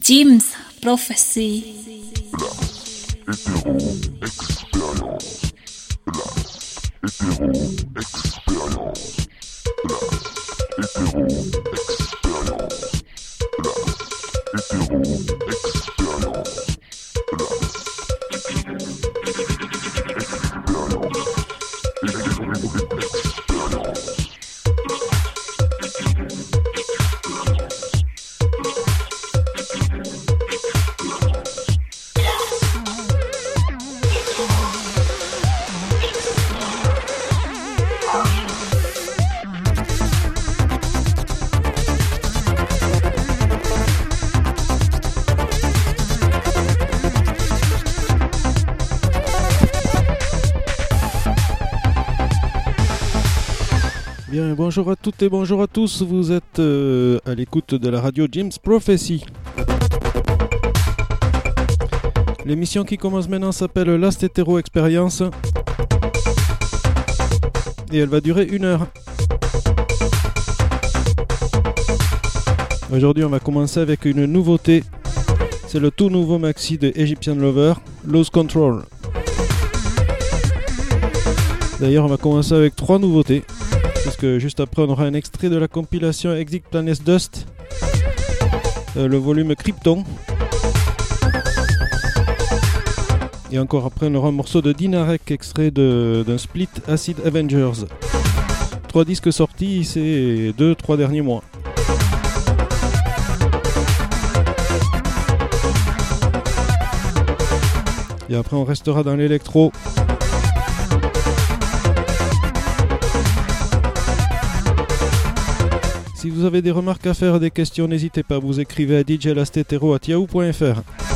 Jim's Prophecy. Hétéro expérience. La hétéro expérience. La hétéro bonjour à toutes et bonjour à tous. Vous êtes euh, à l'écoute de la radio Jim's Prophecy. L'émission qui commence maintenant s'appelle Last Hetero Experience. Et elle va durer une heure. Aujourd'hui, on va commencer avec une nouveauté. C'est le tout nouveau maxi de Egyptian Lover, Lose Control. D'ailleurs, on va commencer avec trois nouveautés parce que juste après on aura un extrait de la compilation Exit Planet Dust, euh, le volume Krypton. Et encore après on aura un morceau de Dinarek extrait d'un split Acid Avengers. Trois disques sortis ces deux, trois derniers mois. Et après on restera dans l'électro. Vous avez des remarques à faire, des questions, n'hésitez pas, vous écrivez à djlastetero.yahoo.fr.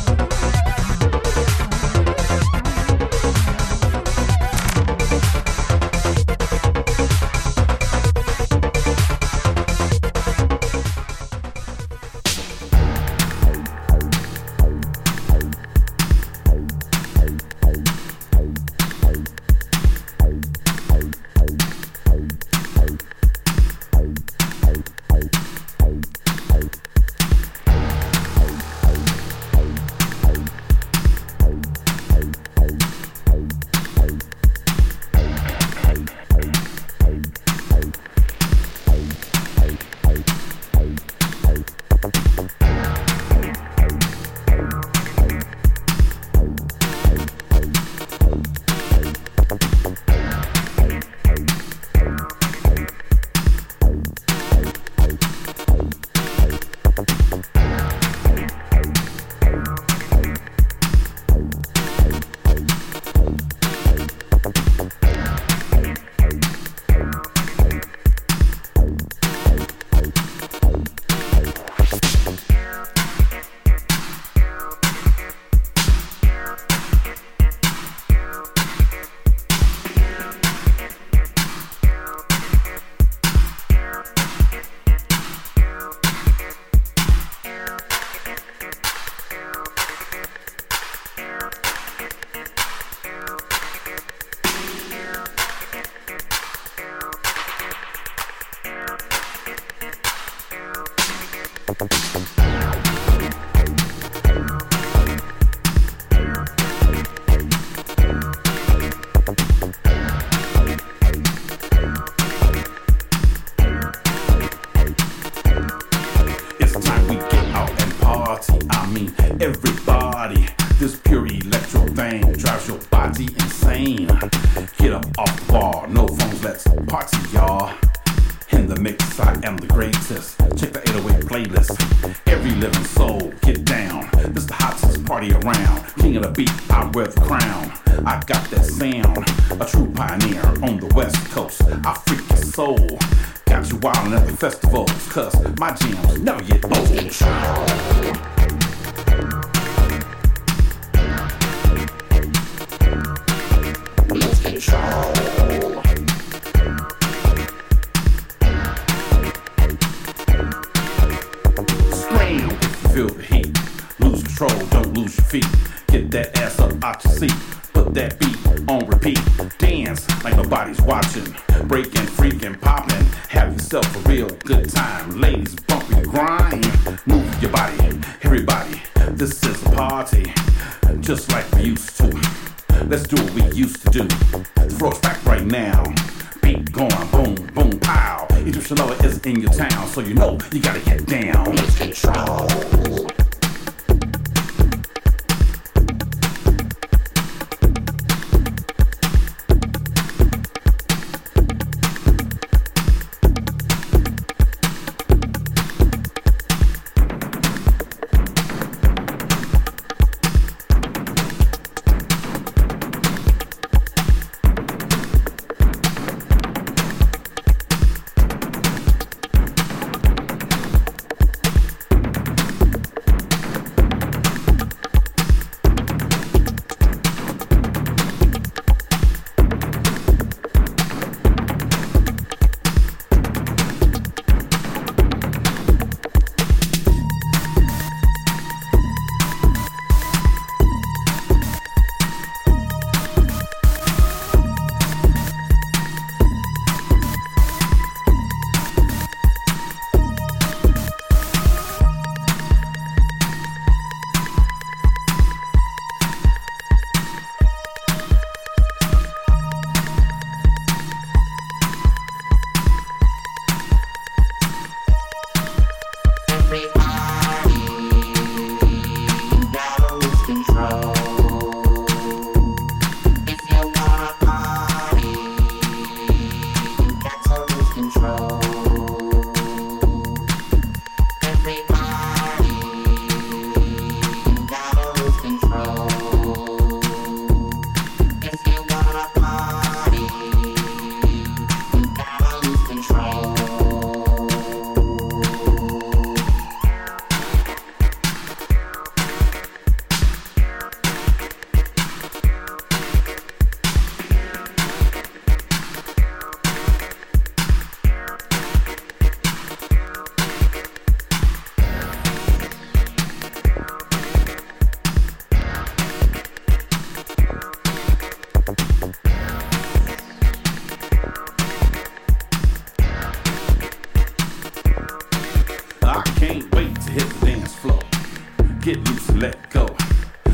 get loose and let go.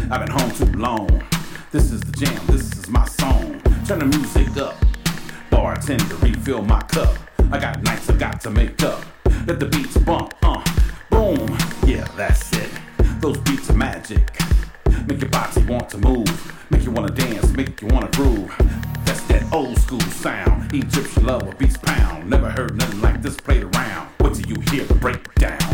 I've been home too long. This is the jam, this is my song. Turn the music up. Bartender, refill my cup. I got nights I got to make up. Let the beats bump, uh, boom. Yeah, that's it. Those beats are magic. Make your body want to move. Make you wanna dance, make you wanna groove. That's that old school sound. Egyptian love beats pound. Never heard nothing like this played around. What do you hear? Breakdown.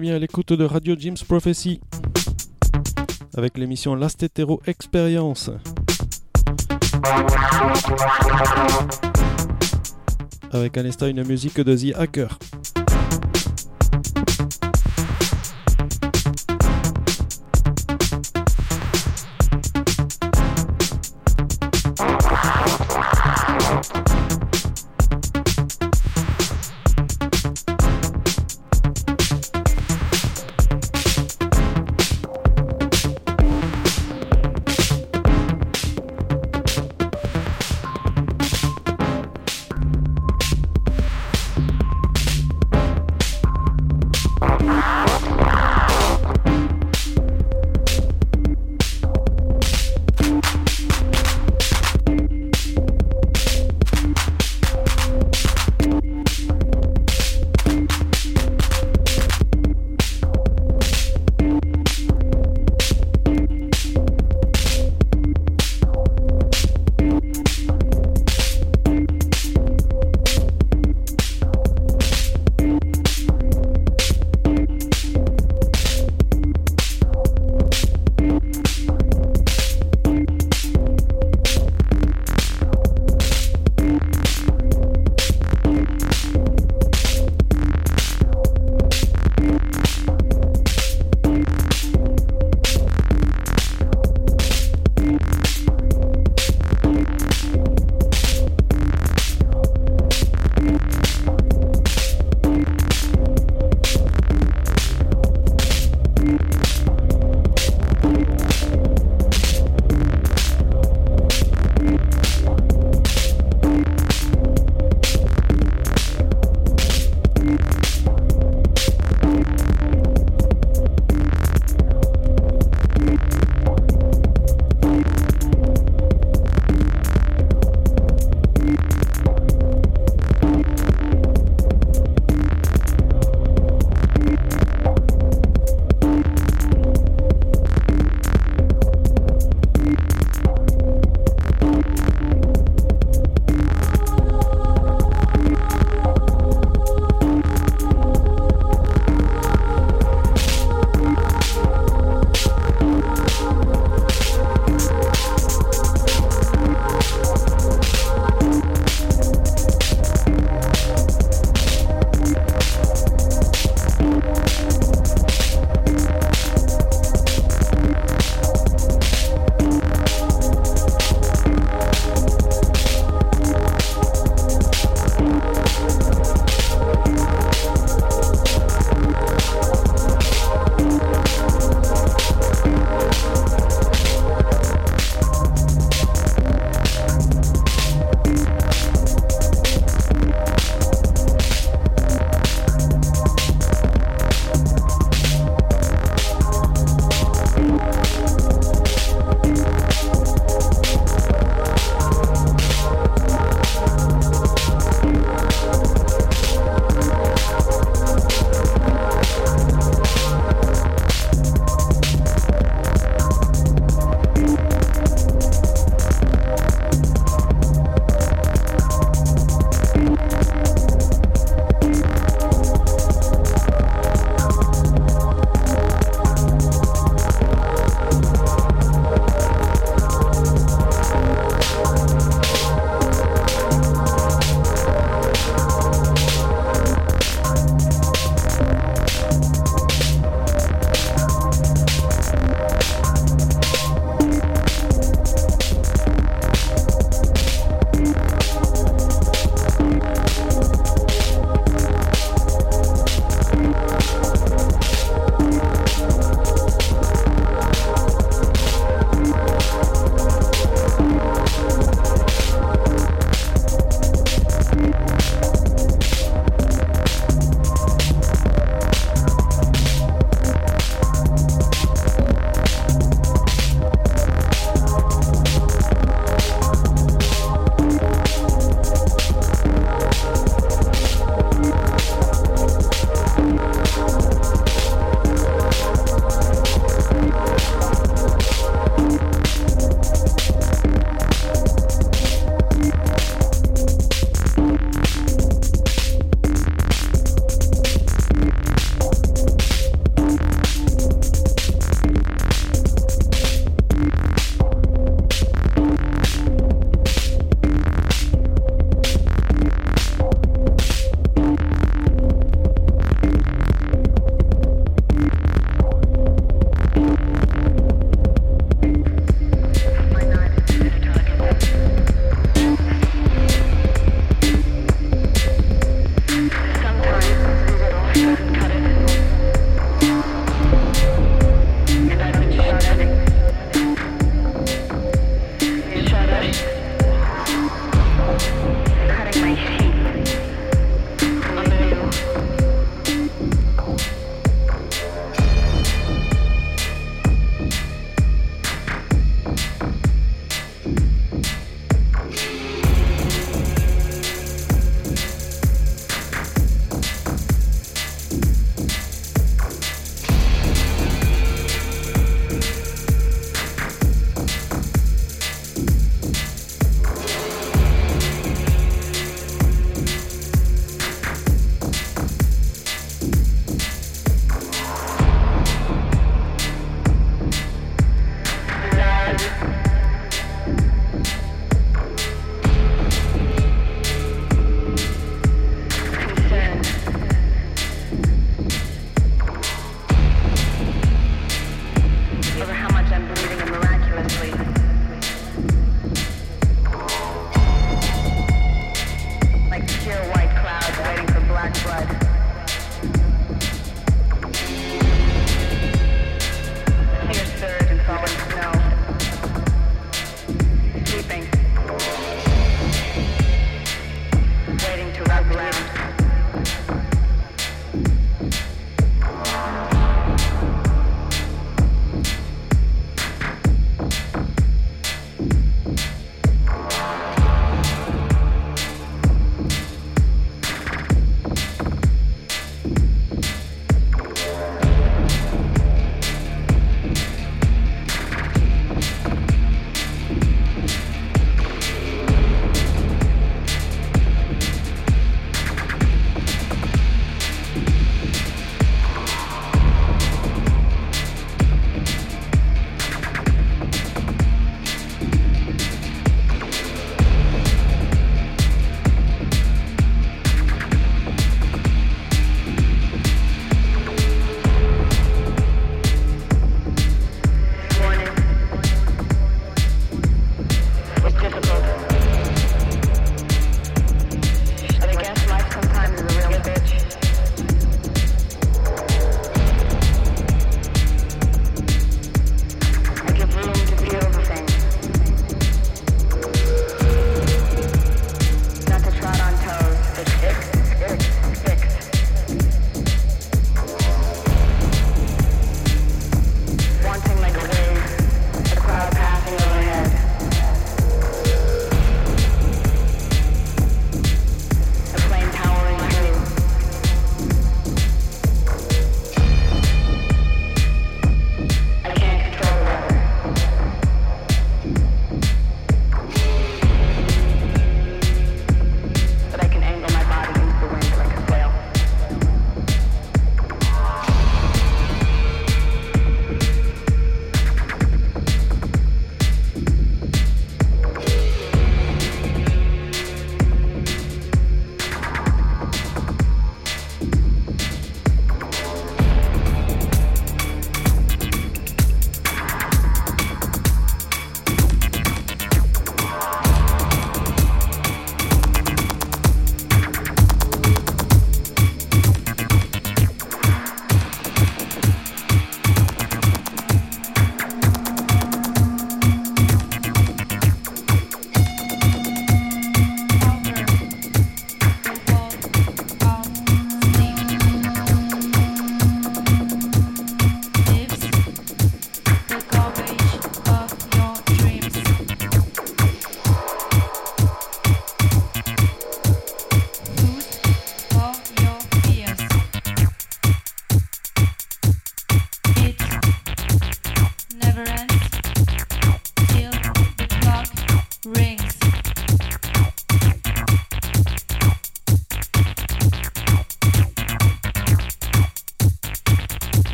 Bien à l'écoute de Radio Jim's Prophecy avec l'émission Last Hetero Experience. Avec un instant une musique de The Hacker.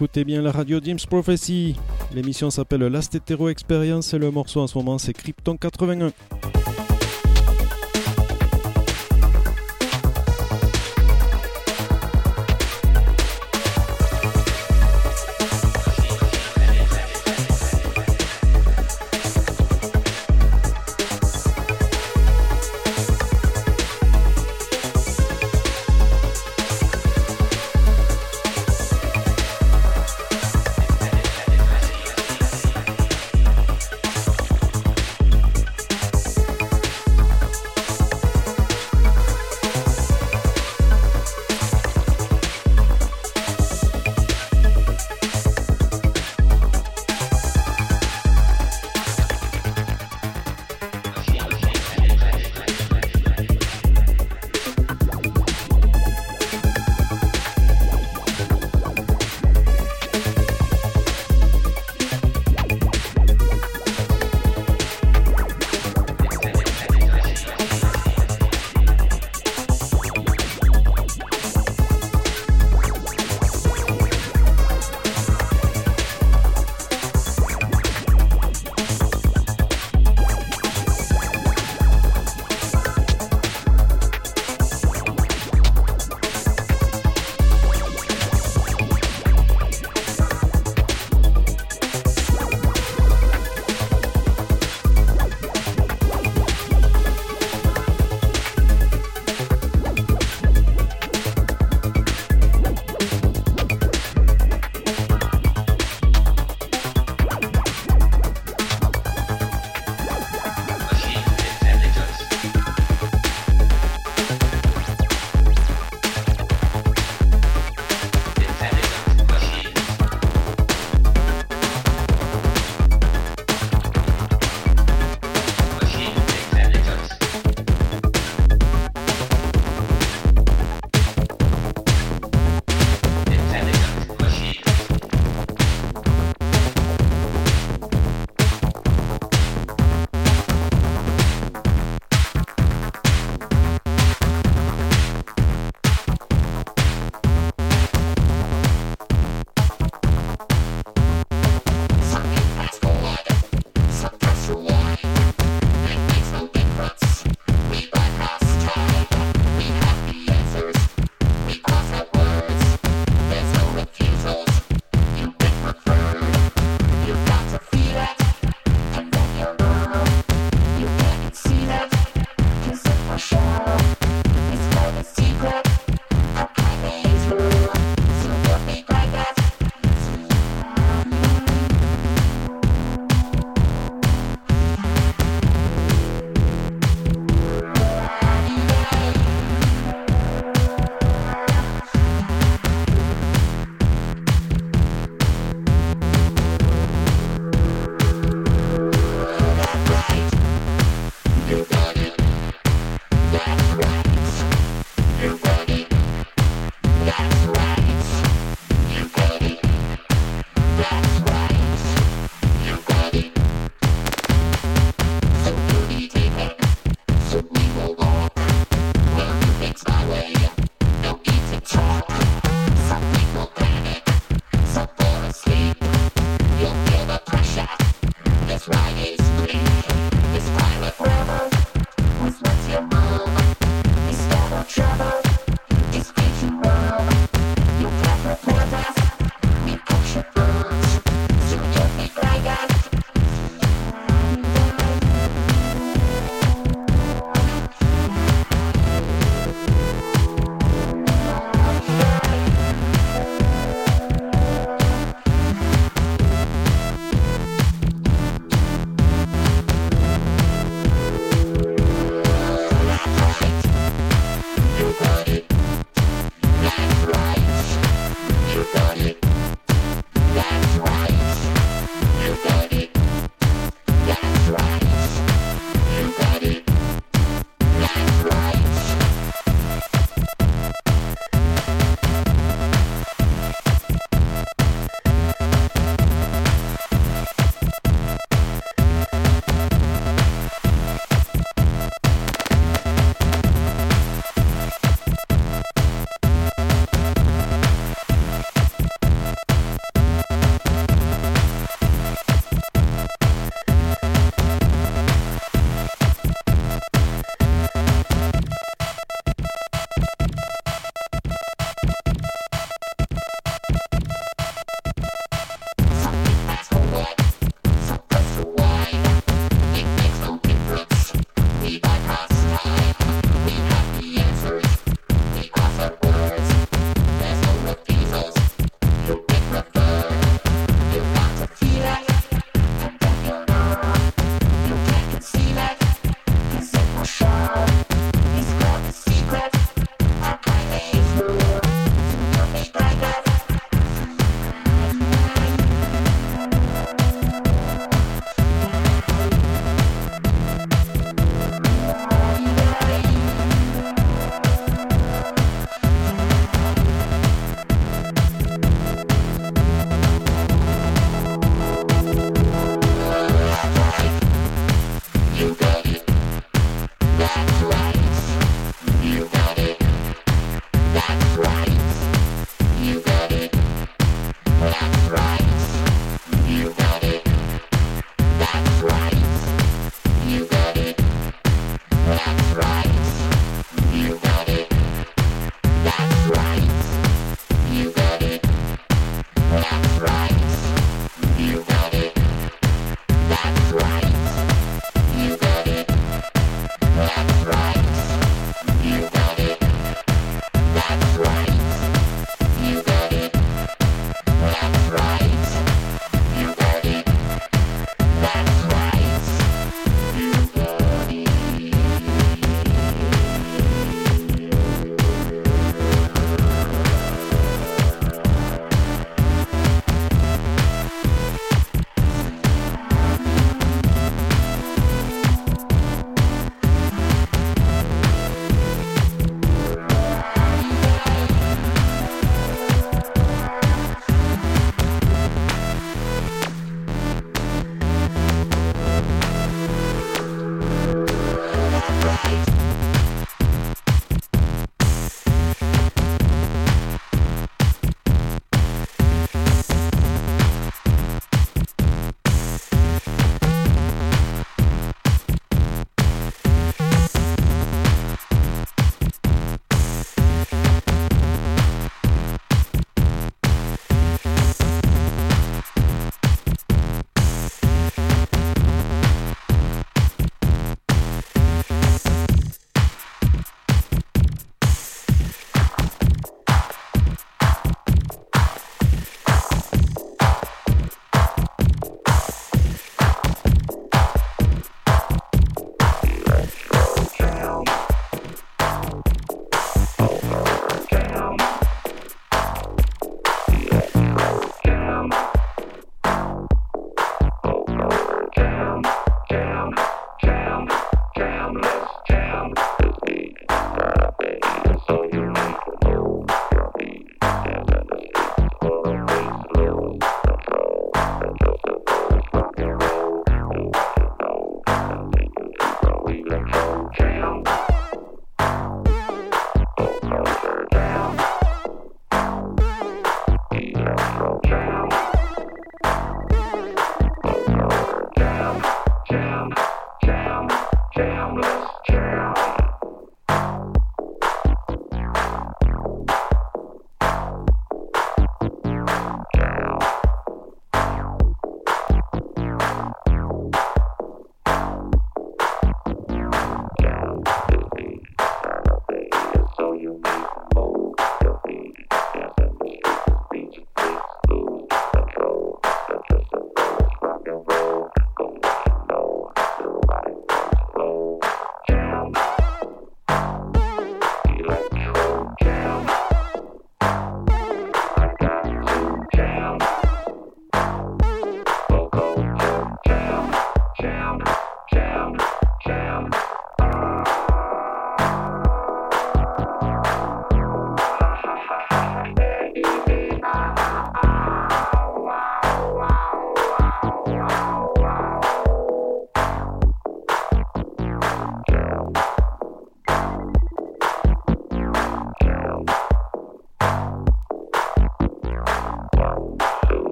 Écoutez bien la radio James Prophecy. L'émission s'appelle Last Hetero Experience et le morceau en ce moment c'est Krypton 81.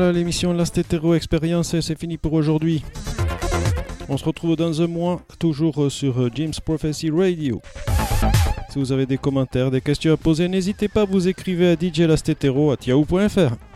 Voilà, l'émission Last Hetero Experience, c'est fini pour aujourd'hui. On se retrouve dans un mois, toujours sur James Prophecy Radio. Si vous avez des commentaires, des questions à poser, n'hésitez pas, vous écrivez à djlastetero.yahoo.fr.